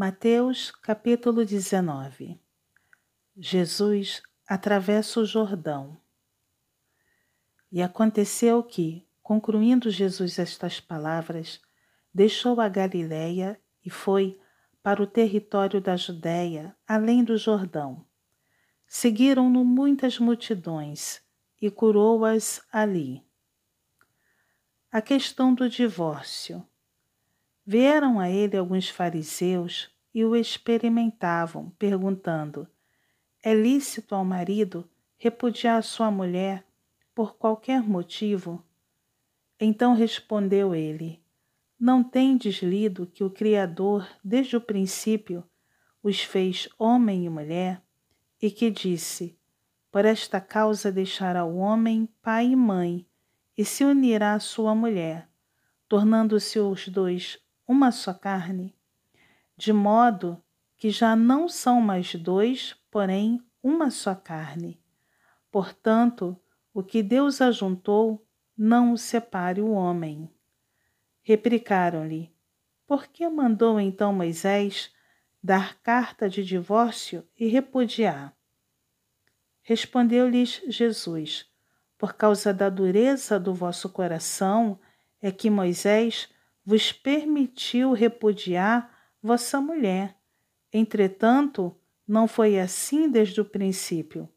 Mateus capítulo 19 Jesus atravessa o Jordão. E aconteceu que, concluindo Jesus estas palavras, deixou a Galiléia e foi para o território da Judéia, além do Jordão. Seguiram-no muitas multidões e curou-as ali. A questão do divórcio. Vieram a ele alguns fariseus e o experimentavam, perguntando: É lícito ao marido repudiar sua mulher por qualquer motivo? Então respondeu ele: Não tendes lido que o Criador, desde o princípio, os fez homem e mulher, e que disse: Por esta causa deixará o homem pai e mãe, e se unirá à sua mulher, tornando-se os dois uma só carne, de modo que já não são mais dois, porém uma só carne. Portanto, o que Deus ajuntou, não o separe o homem. Replicaram-lhe: Por que mandou então Moisés dar carta de divórcio e repudiar? Respondeu-lhes Jesus: Por causa da dureza do vosso coração é que Moisés vos permitiu repudiar vossa mulher. Entretanto, não foi assim desde o princípio.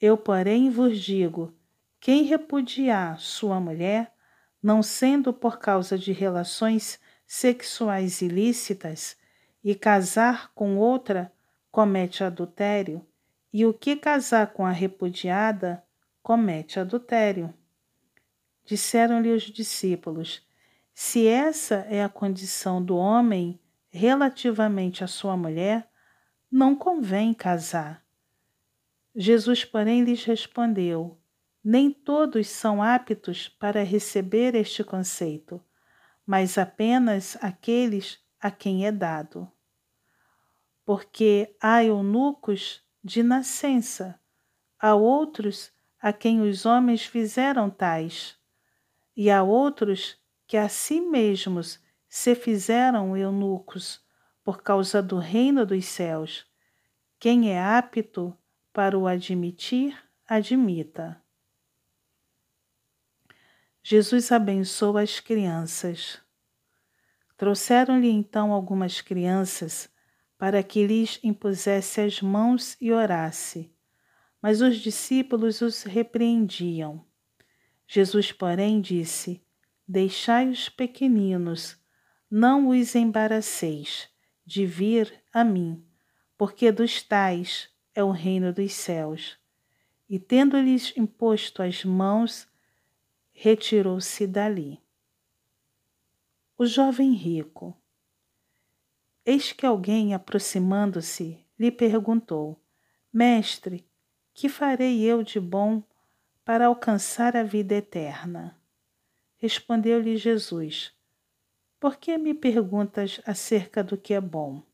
Eu, porém, vos digo: quem repudiar sua mulher, não sendo por causa de relações sexuais ilícitas, e casar com outra, comete adultério, e o que casar com a repudiada, comete adultério. Disseram-lhe os discípulos: se essa é a condição do homem relativamente à sua mulher, não convém casar. Jesus, porém, lhes respondeu: Nem todos são aptos para receber este conceito, mas apenas aqueles a quem é dado. Porque há eunucos de nascença, há outros a quem os homens fizeram tais, e há outros que a si mesmos se fizeram eunucos por causa do reino dos céus. Quem é apto para o admitir, admita. Jesus abençoa as crianças. Trouxeram-lhe então algumas crianças para que lhes impusesse as mãos e orasse. Mas os discípulos os repreendiam. Jesus, porém, disse: Deixai os pequeninos, não os embaraceis de vir a mim, porque dos tais é o reino dos céus. E tendo-lhes imposto as mãos, retirou-se dali. O jovem rico. Eis que alguém, aproximando-se, lhe perguntou: Mestre, que farei eu de bom para alcançar a vida eterna? Respondeu-lhe Jesus: Por que me perguntas acerca do que é bom?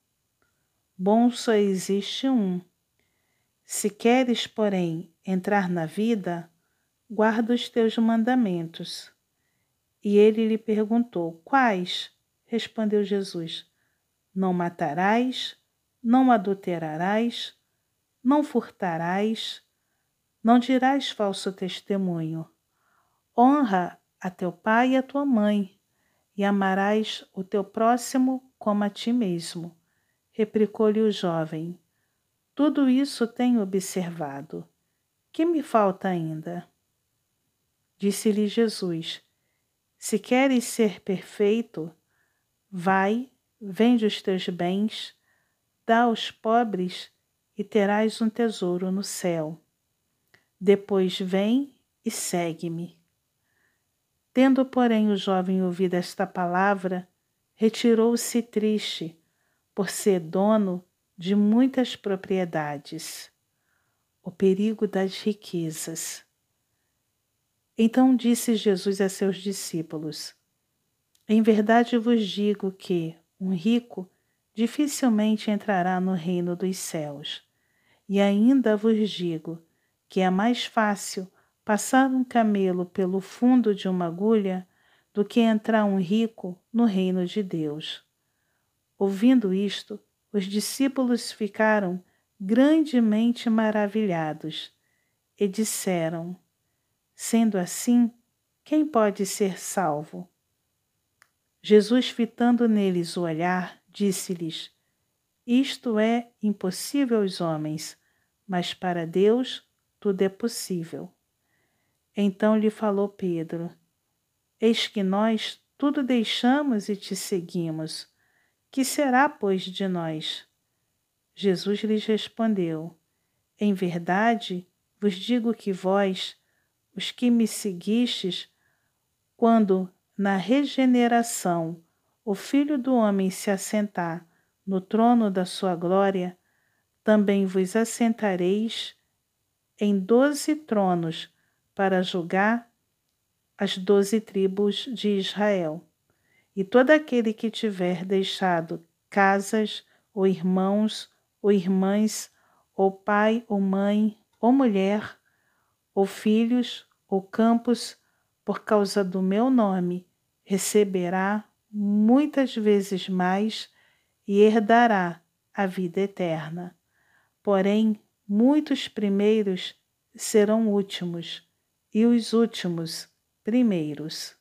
Bom só existe um. Se queres, porém, entrar na vida, guarda os teus mandamentos. E ele lhe perguntou: Quais? Respondeu Jesus: Não matarás, não adulterarás, não furtarás, não dirás falso testemunho. Honra a teu pai e a tua mãe, e amarás o teu próximo como a ti mesmo. Replicou-lhe o jovem: Tudo isso tenho observado. Que me falta ainda? Disse-lhe Jesus: Se queres ser perfeito, vai, vende os teus bens, dá aos pobres e terás um tesouro no céu. Depois vem e segue-me. Tendo, porém, o jovem ouvido esta palavra, retirou-se triste, por ser dono de muitas propriedades. O perigo das riquezas. Então disse Jesus a seus discípulos: Em verdade vos digo que um rico dificilmente entrará no reino dos céus. E ainda vos digo que é mais fácil passar um camelo pelo fundo de uma agulha do que entrar um rico no reino de Deus. Ouvindo isto, os discípulos ficaram grandemente maravilhados e disseram: Sendo assim, quem pode ser salvo? Jesus, fitando neles o olhar, disse-lhes: Isto é impossível aos homens, mas para Deus tudo é possível. Então lhe falou Pedro: Eis que nós tudo deixamos e te seguimos. Que será, pois, de nós? Jesus lhes respondeu: Em verdade, vos digo que vós, os que me seguistes, quando na regeneração o Filho do Homem se assentar no trono da sua glória, também vos assentareis em doze tronos para julgar as doze tribos de Israel. E todo aquele que tiver deixado casas, ou irmãos, ou irmãs, ou pai, ou mãe, ou mulher, ou filhos, ou campos, por causa do meu nome, receberá muitas vezes mais e herdará a vida eterna. Porém, muitos primeiros serão últimos, e os últimos primeiros.